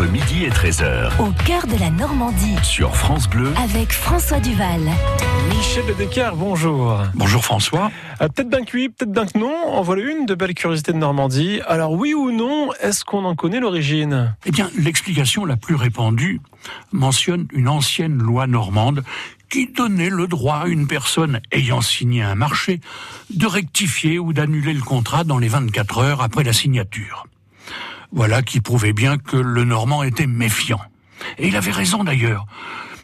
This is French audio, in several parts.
entre midi et 13h. Au cœur de la Normandie. Sur France Bleu. Avec François Duval. Michel de Decker, bonjour. Bonjour François. Euh, peut-être bien que oui, peut-être bien que non. En voilà une de belles curiosités de Normandie. Alors oui ou non, est-ce qu'on en connaît l'origine? Eh bien, l'explication la plus répandue mentionne une ancienne loi normande qui donnait le droit à une personne ayant signé un marché de rectifier ou d'annuler le contrat dans les 24 heures après la signature. Voilà qui prouvait bien que le Normand était méfiant. Et il avait raison d'ailleurs.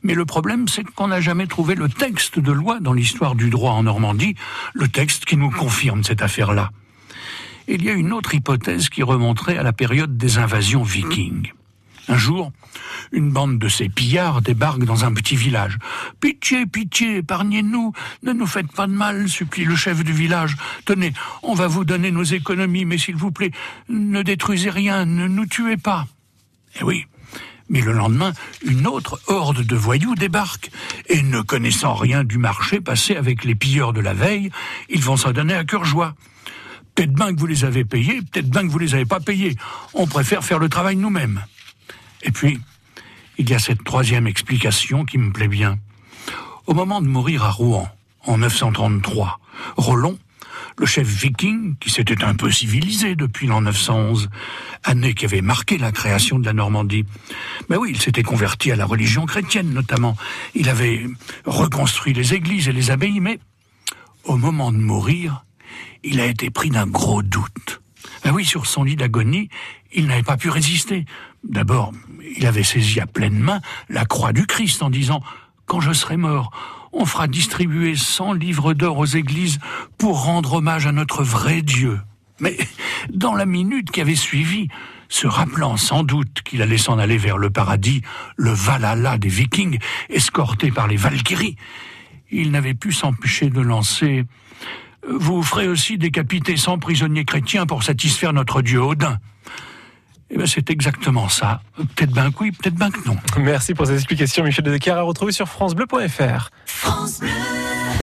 Mais le problème, c'est qu'on n'a jamais trouvé le texte de loi dans l'histoire du droit en Normandie, le texte qui nous confirme cette affaire-là. Il y a une autre hypothèse qui remonterait à la période des invasions vikings. Un jour, une bande de ces pillards débarque dans un petit village. Pitié, pitié, épargnez-nous, ne nous faites pas de mal, supplie le chef du village. Tenez, on va vous donner nos économies, mais s'il vous plaît, ne détruisez rien, ne nous tuez pas. Eh oui. Mais le lendemain, une autre horde de voyous débarque. Et ne connaissant rien du marché passé avec les pilleurs de la veille, ils vont s'en donner à cœur joie. Peut-être bien que vous les avez payés, peut-être bien que vous les avez pas payés. On préfère faire le travail nous-mêmes. Et puis, il y a cette troisième explication qui me plaît bien. Au moment de mourir à Rouen, en 933, Rollon, le chef viking, qui s'était un peu civilisé depuis l'an 911, année qui avait marqué la création de la Normandie. Mais oui, il s'était converti à la religion chrétienne notamment. Il avait reconstruit les églises et les abbayes, mais au moment de mourir, il a été pris d'un gros doute. Ah oui, sur son lit d'agonie, il n'avait pas pu résister. D'abord, il avait saisi à pleine main la croix du Christ en disant Quand je serai mort, on fera distribuer 100 livres d'or aux églises pour rendre hommage à notre vrai Dieu. Mais dans la minute qui avait suivi, se rappelant sans doute qu'il allait s'en aller vers le paradis, le Valhalla des Vikings, escorté par les Valkyries, il n'avait pu s'empêcher de lancer Vous ferez aussi décapiter 100 prisonniers chrétiens pour satisfaire notre Dieu Odin. Eh bien, c'est exactement ça. Peut-être bien que oui, peut-être bien que non. Merci pour ces explications, Michel de Decker, à retrouver sur FranceBleu.fr. France Bleu.